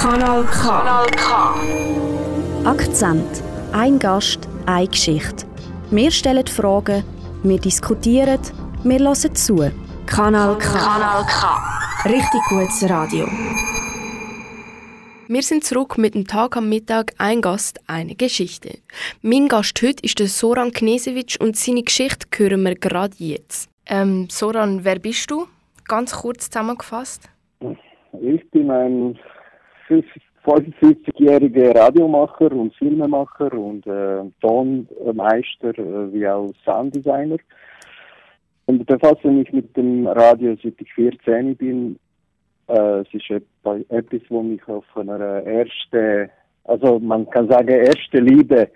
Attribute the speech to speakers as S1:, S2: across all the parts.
S1: Kanal K. Kanal K. Akzent. Ein Gast, eine Geschichte. Wir stellen Fragen, wir diskutieren, wir hören zu. Kanal K. Kanal K. Richtig gutes Radio.
S2: Wir sind zurück mit dem Tag am Mittag Ein Gast, eine Geschichte. Mein Gast heute ist der Soran Knesewitsch und seine Geschichte hören wir gerade jetzt. Ähm, Soran, wer bist du? Ganz kurz zusammengefasst.
S3: Ich bin ein 55-jähriger Radiomacher und Filmemacher und äh, Tonmeister äh, wie auch Sounddesigner. Und befasse mich mit dem Radio seit ich 14 bin. Äh, es ist etwas, wo mich auf einer ersten, also man kann sagen, erste Liebe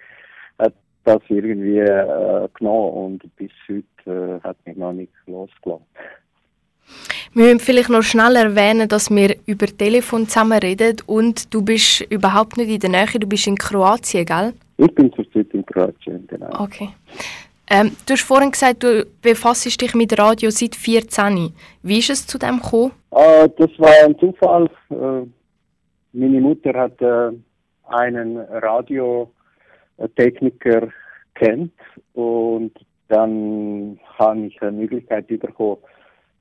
S3: das irgendwie äh, genommen und bis heute äh, hat mich noch nicht losgelassen.
S2: Wir müssen vielleicht noch schnell erwähnen, dass wir über Telefon zusammen reden und du bist überhaupt nicht in der Nähe, du bist in Kroatien, gell?
S3: Ich bin zurzeit in Kroatien, genau.
S2: Okay. Ähm, du hast vorhin gesagt, du befasst dich mit Radio seit 14. Wie ist es zu dem gekommen?
S3: Äh, das war ein Zufall. Äh, meine Mutter hat äh, einen Radiotechniker kennt und dann habe ich eine Möglichkeit bekommen,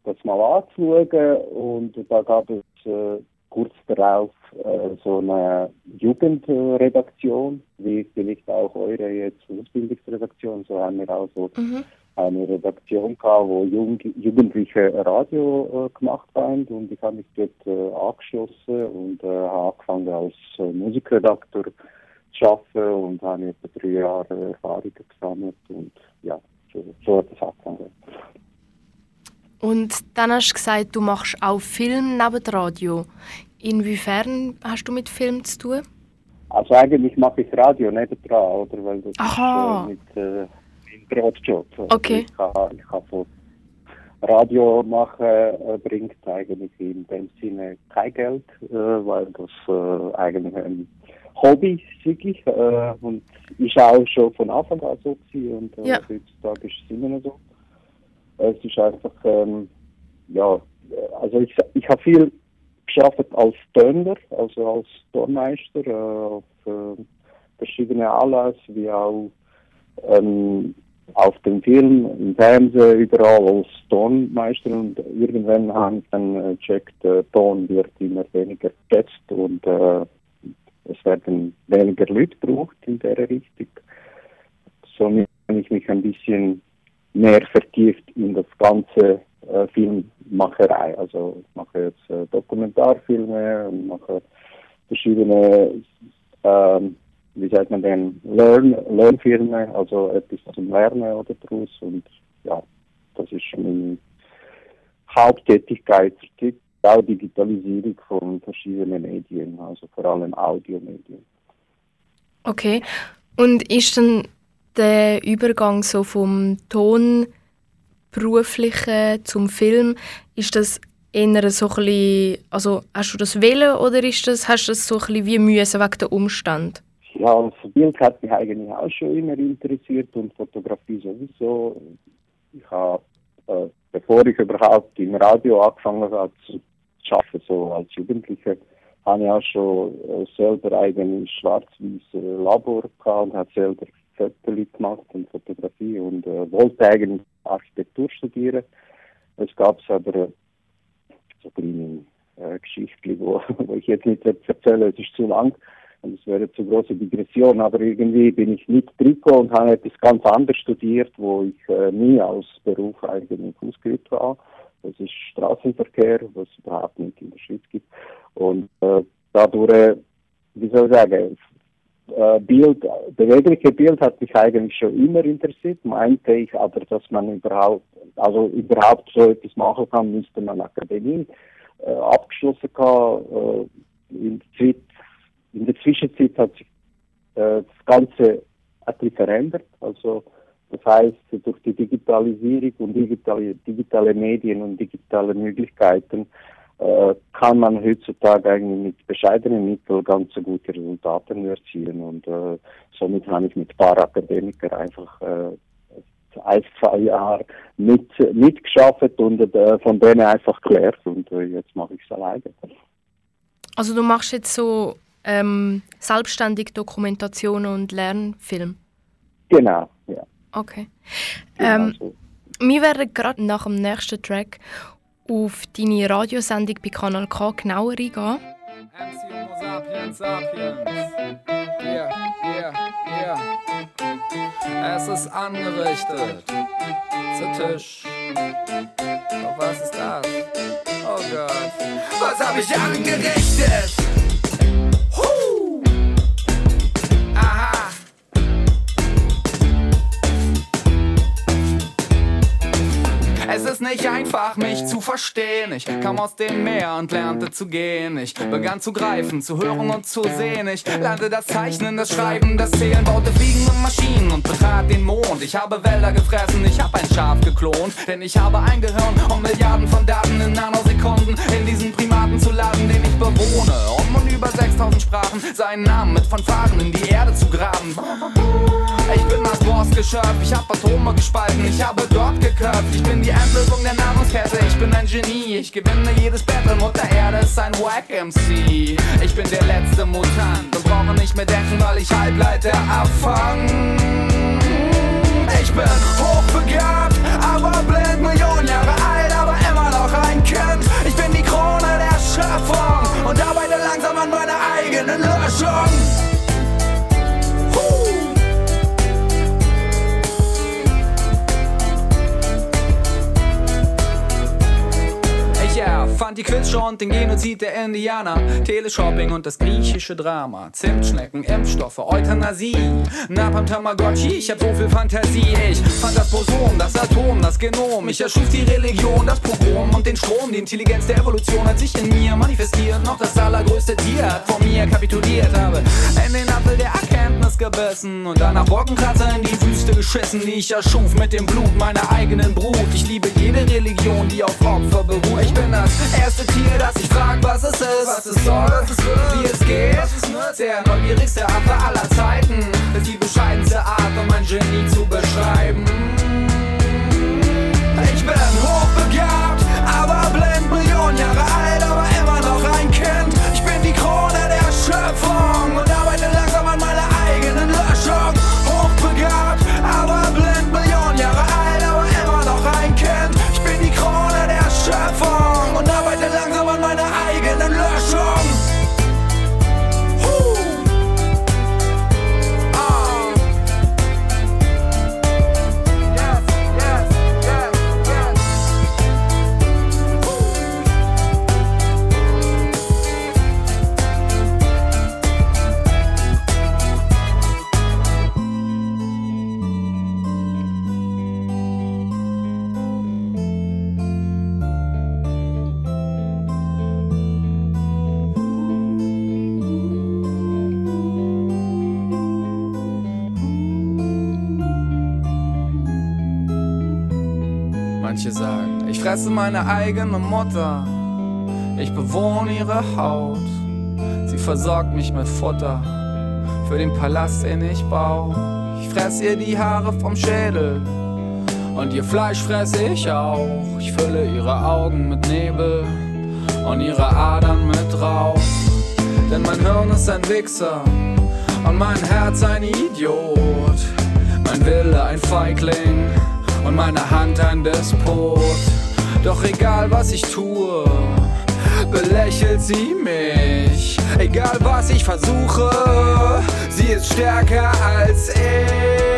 S3: das mal anzuschauen und da gab es äh, kurz darauf äh, so eine Jugendredaktion, wie vielleicht auch eure jetzt Ausbildungsredaktion, so haben wir auch so mhm. eine Redaktion gehabt, wo Jung Jugendliche Radio äh, gemacht haben und ich habe mich dort äh, angeschlossen und äh, habe angefangen als äh, Musikredakteur zu arbeiten und habe etwa drei Jahre Erfahrung gesammelt und ja, so, so hat es angefangen.
S2: Und dann hast du gesagt, du machst auch Film neben Radio. Inwiefern hast du mit Film zu tun?
S3: Also eigentlich mache ich Radio neben dran, oder? Weil das
S2: Aha.
S3: ist äh, mit äh, Brotjob.
S2: Also okay.
S3: Ich kann, ich kann von Radio machen äh, bringt eigentlich in dem Sinne kein Geld, äh, weil das äh, eigentlich ein Hobby ist äh, und ist auch schon von Anfang an so gewesen und äh,
S2: ja.
S3: heutzutage ist es immer noch so. Es ist einfach, ähm, ja, also ich, ich habe viel geschafft als Töner, also als Tonmeister äh, auf äh, verschiedene Anlässe, wie auch ähm, auf dem Film, im Fernsehen, überall als Tonmeister und irgendwann habe ich dann äh, gecheckt, äh, Ton wird immer weniger geschätzt und äh, es werden weniger Leute gebraucht in der Richtung. Somit habe ich mich ein bisschen mehr vertieft in das ganze äh, Filmmacherei. Also ich mache jetzt äh, Dokumentarfilme und mache verschiedene, ähm, wie sagt man denn, Learn, Lernfilme, also etwas zum Lernen oder daraus. Und ja, das ist meine Haupttätigkeit. Auch Digitalisierung von verschiedenen Medien, also vor allem Audiomedien.
S2: Okay. Und ist dann der Übergang so vom Tonberuflichen zum Film, ist das eher so ein bisschen, also hast du das wählen oder ist das, hast du das so ein bisschen wie müssen wegen der Umstand?
S3: Ja, das Bild hat mich eigentlich auch schon immer interessiert und Fotografie sowieso. Ich habe, äh, bevor ich überhaupt im Radio angefangen habe zu arbeiten, so als Jugendlicher, habe ich auch schon äh, selber eigentlich schwarz-weiß Labor gehabt und habe selber Fotos gemacht und Fotografie und äh, wollte eigentlich Architektur studieren. Es gab aber äh, so kleine äh, Geschichten, wo, wo ich jetzt nicht erzähle, es ist zu lang und es wäre zu große Digression, aber irgendwie bin ich nicht Trikot und habe etwas ganz anderes studiert, wo ich äh, nie als Beruf eigentlich ausgeübt war. Das ist Straßenverkehr, was es überhaupt nicht in der Schweiz gibt. Und äh, dadurch, äh, wie soll ich sagen, äh, Bild, bewegliche Bild hat mich eigentlich schon immer interessiert, meinte ich aber, dass man überhaupt, also überhaupt so etwas machen kann, müsste man Akademie äh, abgeschlossen haben. Äh, in, der in, der Zwischenzeit hat sich äh, das Ganze etwas verändert, also das heißt, durch die Digitalisierung und digitale, digitale Medien und digitale Möglichkeiten äh, kann man heutzutage eigentlich mit bescheidenen Mitteln ganz so gute Resultate erzielen. Und äh, somit habe ich mit ein paar Akademikern einfach äh, ein, zwei Jahre mit, mitgeschafft und äh, von denen einfach gelernt und äh, jetzt mache ich es alleine.
S2: Also du machst jetzt so ähm, selbstständig Dokumentationen und Lernfilm?
S3: Genau, ja.
S2: Okay. Ähm, so. Wir werden gerade nach dem nächsten Track auf deine Radiosendung bei Kanal K genauer eingehen. MC Homo sapiens sapiens. Yeah, yeah,
S4: yeah. Es ist angerichtet. Zu Tisch. Doch was ist das? Oh Gott. Was hab ich angerichtet? Es ist nicht einfach, mich zu verstehen. Ich kam aus dem Meer und lernte zu gehen. Ich begann zu greifen, zu hören und zu sehen. Ich lernte das Zeichnen, das Schreiben, das Zählen, baute fliegende Maschinen und betrat den Mond. Ich habe Wälder gefressen, ich habe ein Schaf geklont. Denn ich habe ein Gehirn, um Milliarden von Daten in Nanosekunden in diesen Primaten zu laden, den ich bewohne. Um in über 6000 Sprachen seinen Namen mit Fanfaren in die Erde zu graben. Ich bin das Boss-Geschöpf, ich hab Atome gespalten, ich habe dort geköpft. Ich bin die Endlösung der Nahrungskette, ich bin ein Genie. Ich gewinne jedes Battle, Mutter Erde ist ein Wack-MC. Ich bin der letzte Mutant und brauche nicht mehr denken, weil ich Halbleiter abfang. Ich bin hochbegabt, aber blind, Millionen Jahre alt, aber immer noch ein Kind. Ich bin die Krone der Schöpfung und arbeite die Quizshow und den Genozid der Indianer, Teleshopping und das griechische Drama, Zimtschnecken, Impfstoffe, Euthanasie, Napalm Tamagotchi, ich hab so viel Fantasie. Ich fand das Boson, das Atom, das Genom, ich erschuf die Religion, das Pogrom und den Strom. Die Intelligenz der Evolution hat sich in mir manifestiert, noch das allergrößte Tier hat vor mir kapituliert, habe in den Apfel der Erkenntnis gebissen und danach Wolkenkratzer in die Wüste geschissen, die ich erschuf mit dem Blut meiner eigenen Brut. Ich liebe jede Religion, die auf Opfer beruht. Ich bin das erste Tier, das ich frag, was es ist, was es soll, was es wird, wie es geht. Der neugierigste Affe aller Zeiten ist die bescheidenste Art, um ein Genie zu beschreiben. Fresse meine eigene Mutter. Ich bewohne ihre Haut. Sie versorgt mich mit Futter für den Palast, den ich baue. Ich fress ihr die Haare vom Schädel und ihr Fleisch fresse ich auch. Ich fülle ihre Augen mit Nebel und ihre Adern mit Rauch. Denn mein Hirn ist ein Wichser und mein Herz ein Idiot. Mein Wille ein Feigling und meine Hand ein Despot. Doch egal was ich tue, belächelt sie mich. Egal was ich versuche, sie ist stärker als ich.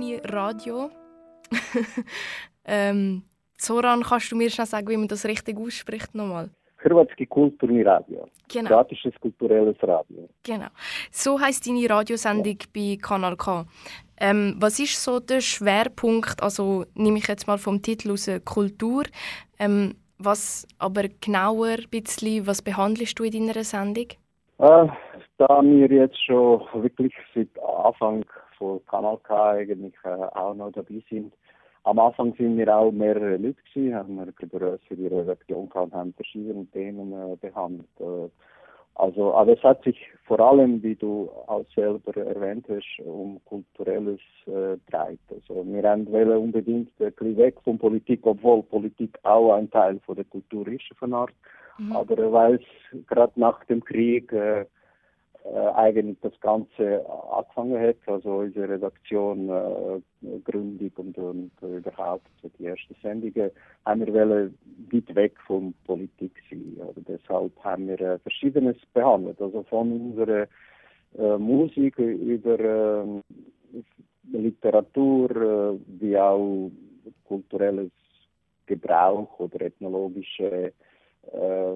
S2: Kulturni radio. ähm, Zoran, kannst du mir schnell sagen, wie man das richtig ausspricht nochmal?
S3: Hrvatski kulturni radio.
S2: Genau.
S3: Kroatisches kulturelles Radio.
S2: Genau. So heißt deine Radiosendung ja. bei Kanal K. Ähm, was ist so der Schwerpunkt? Also nehme ich jetzt mal vom Titel aus Kultur. Ähm, was aber genauer ein bisschen, was behandelst du in deiner Sendung?
S3: Äh, da wir jetzt schon wirklich seit Anfang von Kanal K eigentlich äh, auch noch dabei sind, am Anfang sind wir auch mehrere Leute gewesen, haben eine größere Redaktion gehabt, haben verschiedene Themen äh, behandelt. Äh, also, aber es hat sich vor allem, wie du auch selber erwähnt hast, um kulturelles äh, dreht. Also, wir haben unbedingt ein bisschen weg von Politik, obwohl Politik auch ein Teil von der Kultur ist von Art. Mhm. Aber weil es gerade nach dem Krieg äh, äh, eigentlich das Ganze angefangen hat, also unsere Redaktion äh, Gründung und, und überhaupt die ersten Sendungen, haben wir wollen weit weg von Politik sein. Also deshalb haben wir äh, Verschiedenes behandelt, also von unserer äh, Musik über äh, Literatur, äh, wie auch kulturelles Gebrauch oder ethnologische äh,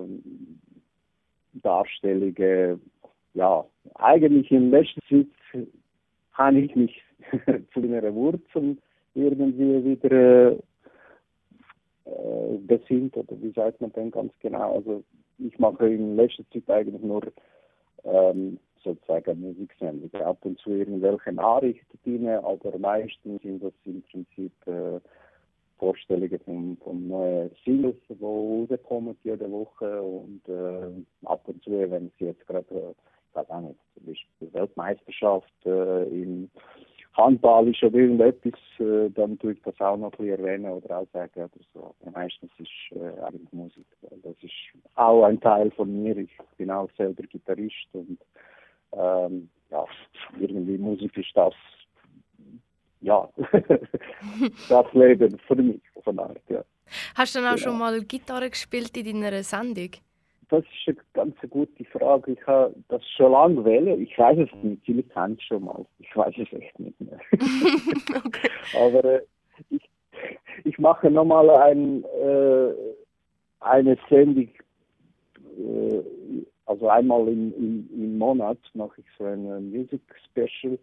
S3: Darstellungen ja, eigentlich in letzter Zeit habe ich mich zu meiner Wurzeln irgendwie wieder äh, besinnt, oder wie sagt man denn ganz genau? Also ich mache in letzter Zeit eigentlich nur ähm, sozusagen Musiksendungen. Ab und zu irgendwelche Nachrichten drin, aber meistens sind das im Prinzip äh, Vorstellungen von, von neuen Singles, die rauskommen jede Woche und äh, ab und zu, wenn sie jetzt gerade weiß auch nicht, zum Beispiel Weltmeisterschaft äh, im Handball ist oder irgendetwas, äh, dann tue ich das auch noch ein bisschen erwähnen oder auch sagen oder so. Aber meistens ist äh, eigentlich Musik. Das ist auch ein Teil von mir. Ich bin auch selber Gitarrist und ähm, ja, irgendwie Musik ist das, ja, das Leben für mich von Art, ja.
S2: Hast du dann auch genau. schon mal Gitarre gespielt in deiner Sendung?
S3: Das ist eine ganz gute Frage. Ich habe das schon lange wählen. Ich weiß es nicht. Viele kennen es schon mal. Ich weiß es echt nicht mehr. okay. Aber äh, ich, ich mache nochmal ein, äh, eine Sendung. Äh, also einmal im, im, im Monat mache ich so eine Music Special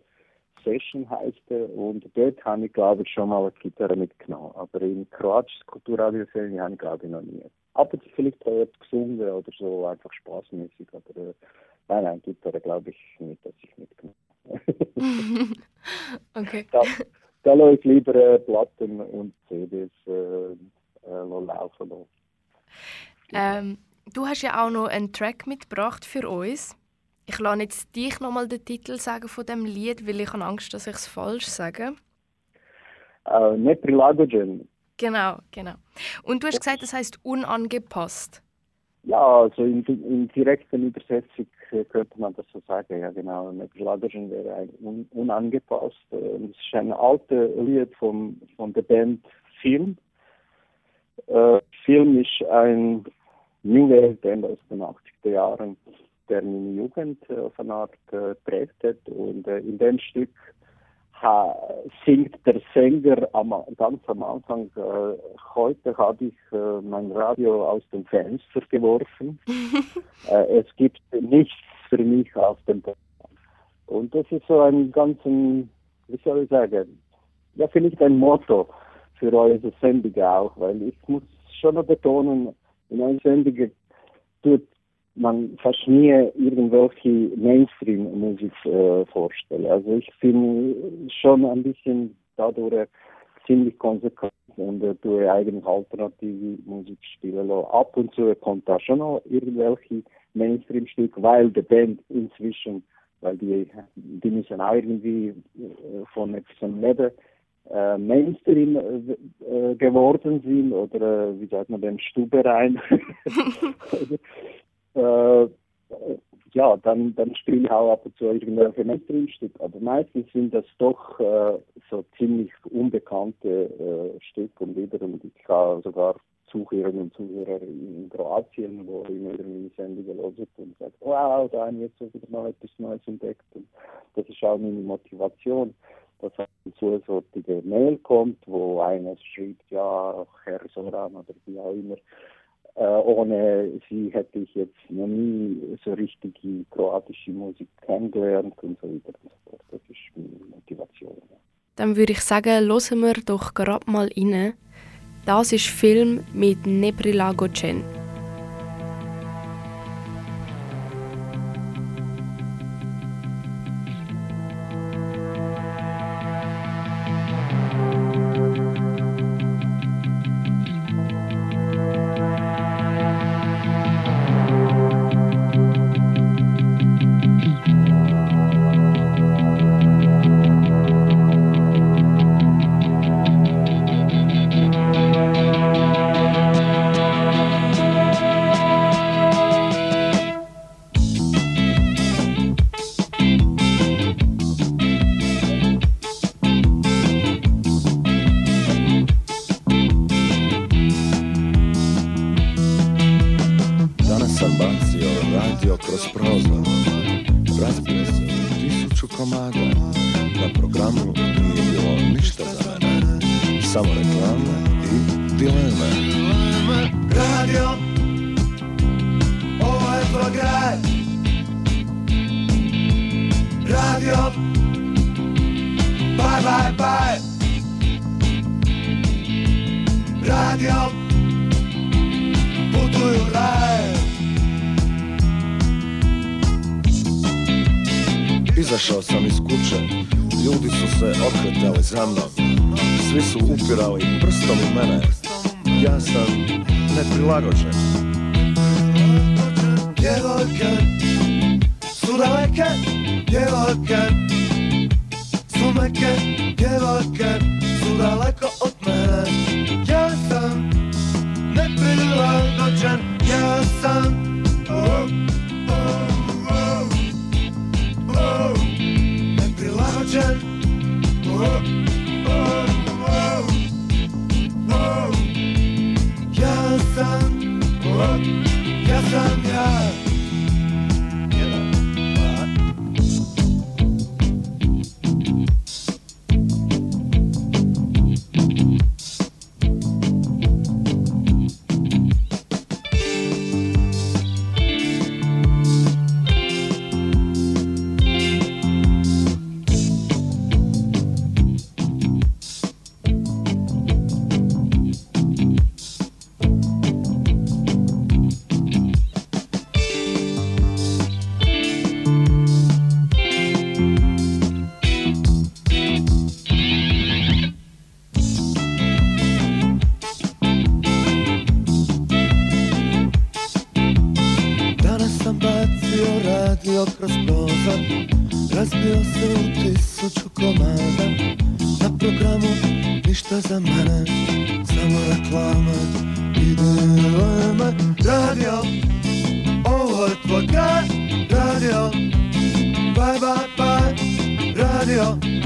S3: Session heißt er. Und dort habe ich, glaube ich, schon mal eine Gitarre mitgenommen. Aber in kroatisches Kulturradio habe ich, glaube ich, noch nie ab und zu vielleicht auch gesungen oder so, einfach spaßmäßig. Aber äh, nein, nein, Gitarre glaube ich nicht, dass ich mitgenommen
S2: Okay.
S3: Da, da lasse ich lieber äh, Platten und CDs äh, äh, laufen lassen.
S2: Ähm, du hast ja auch noch einen Track mitgebracht für uns. Ich lasse jetzt dich nochmal den Titel sagen von dem Lied, weil ich habe Angst, dass ich es falsch sage.
S3: Uh, ne prilagođen.
S2: Genau, genau. Und du hast gesagt, das heißt unangepasst.
S3: Ja, also in, in direkter Übersetzung könnte man das so sagen, ja genau. Schlagerschen wäre ein un, unangepasst. Es ist ein altes Lied von, von der Band Film. Äh, Film ist ein New Wave Band aus den 80er Jahren, der meine Jugend äh, auf eine Art äh, prägt hat. Und äh, in dem Stück ha, singt der Sänger am, ganz am Anfang, äh, heute habe ich äh, mein Radio aus dem Fenster geworfen. äh, es gibt nichts für mich auf dem Boden. Und das ist so ein ganz, wie soll ich sagen, ja vielleicht ein Motto für eure Sendung auch, weil ich muss schon noch betonen, in einer Sendung tut man fast nie irgendwelche Mainstream-Musik äh, vorstellen. Also ich bin schon ein bisschen dadurch ziemlich konsequent und äh, tue eigentlich alternative Musik spielen. Ab und zu kommt da schon noch irgendwelche Mainstream-Stücke, weil die Band inzwischen, weil die, die müssen auch irgendwie äh, von etwas leben, äh, Mainstream äh, geworden sind oder äh, wie sagt man dem Stuberein äh, ja, dann, dann spiele ich auch ab und zu irgendwelche Mainstream-Stücke. Aber meistens sind das doch äh, so ziemlich unbekannte äh, Stücke und Lieder und ich habe sogar Zuhörerinnen und Zuhörer in Kroatien, wo immer wieder meine Sendungen hören und sagen, wow, da habe ich jetzt wieder mal etwas Neues entdeckt. Und das ist auch meine Motivation, dass ein zusätzliche Mail kommt, wo einer schreibt, ja, Herr Soran oder wie auch immer, äh, ohne sie hätte ich jetzt noch nie so richtig die kroatische Musik kennengelernt und so weiter und so fort. Das ist meine Motivation. Ja.
S5: Dann würde ich sagen, hören wir doch gerade mal rein. Das ist Film mit iz kuće, ljudi su se okretali za mnom,
S6: svi su upirali prstom u mene,
S5: ja
S6: sam neprilagođen.
S5: Djevojka, sudajka, djevojka, meke djevojka, su daleko od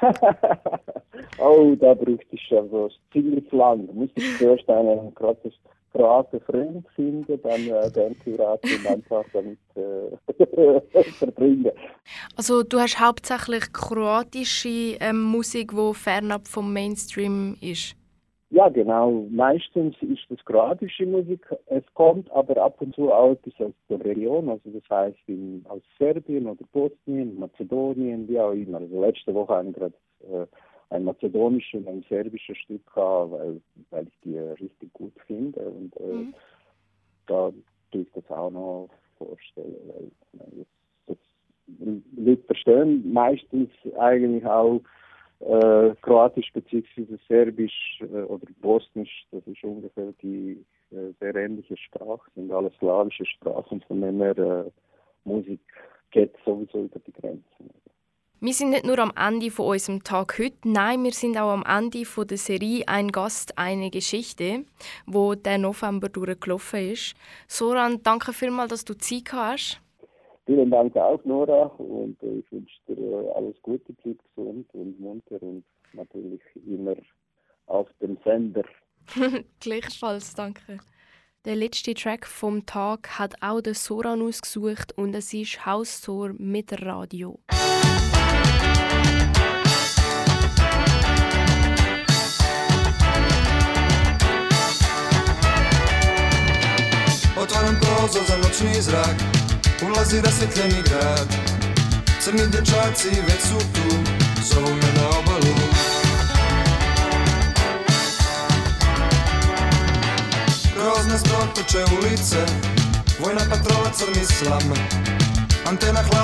S3: oh, da braucht es also ziemlich lang. Du musst zuerst einen Kroaten Freund finden, dann äh, den heiraten und einfach damit äh, verbringen.
S5: Also du hast hauptsächlich kroatische ähm, Musik, die fernab vom Mainstream ist?
S3: Ja, genau. Meistens ist das kroatische Musik. Es kommt aber ab und zu auch etwas aus der Region, also das heißt in, aus Serbien oder Bosnien, Mazedonien, wie auch immer. Also letzte Woche haben wir gerade äh, ein mazedonisches und ein serbisches Stück gehabt, weil, weil ich die richtig gut finde. Und äh, mhm. da tue ich das auch noch vorstellen, weil äh, das, das Leute verstehen meistens eigentlich auch äh, Kroatisch bzw. Serbisch äh, oder Bosnisch, das ist ungefähr die äh, sehr ähnliche Sprachen, sind alles slawische Sprachen, von dem her äh, Musik geht sowieso über die Grenzen.
S2: Wir sind nicht nur am Ende von unserem Tag heute, nein, wir sind auch am Ende von der Serie Ein Gast, eine Geschichte, wo der November durchgelaufen ist. Soran, danke vielmals, dass du Zeit hast.
S3: Vielen Dank auch, Nora, und ich wünsche dir äh, alles Gute, bleib gesund und munter und natürlich immer auf dem Sender.
S2: Gleichfalls, danke. Der letzte Track vom Tag hat auch der Soran ausgesucht und es ist Haustor mit Radio.
S7: Otvaram prozor za noćni zrak Ulazi rasvjetljeni grad. Crni dječaci već su tu Zovu me na obalu. Grozne sprotuče ulice Vojna patrola crni slam. Antena hladna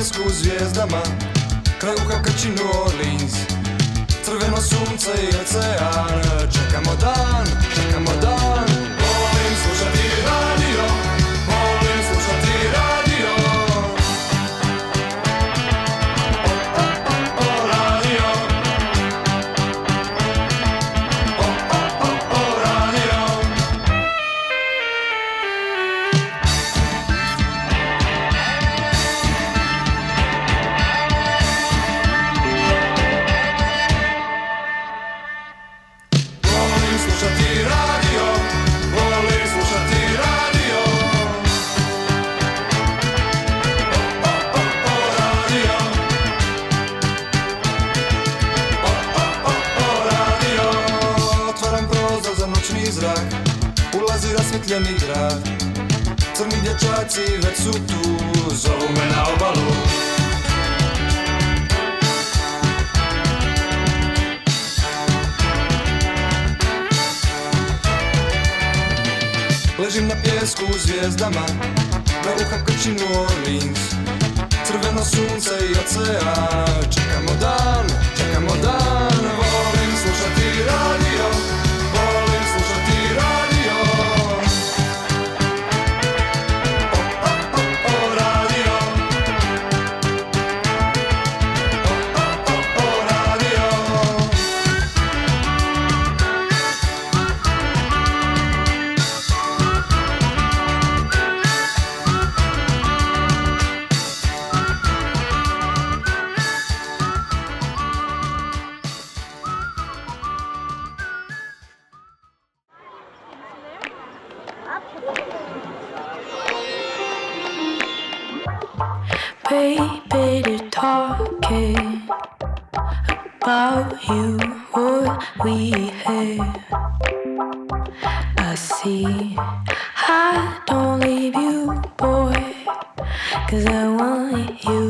S7: Ležim na pjesku u zvijezdama Kraj uha krči New Orleans Crveno sunce i ocean
S8: cause I want you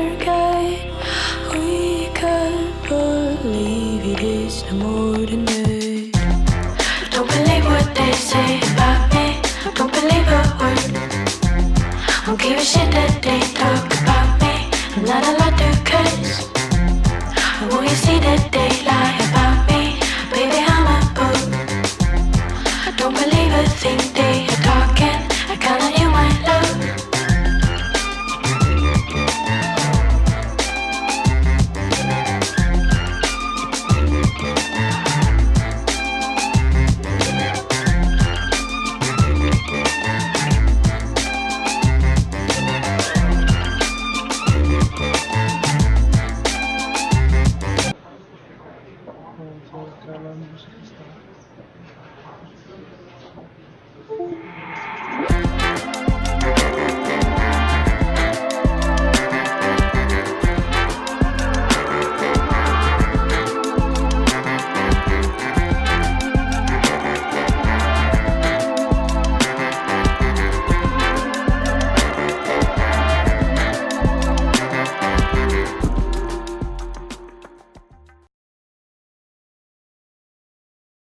S8: hear shit that they talk about me. I'm not allowed to curse. Will you see that they lie?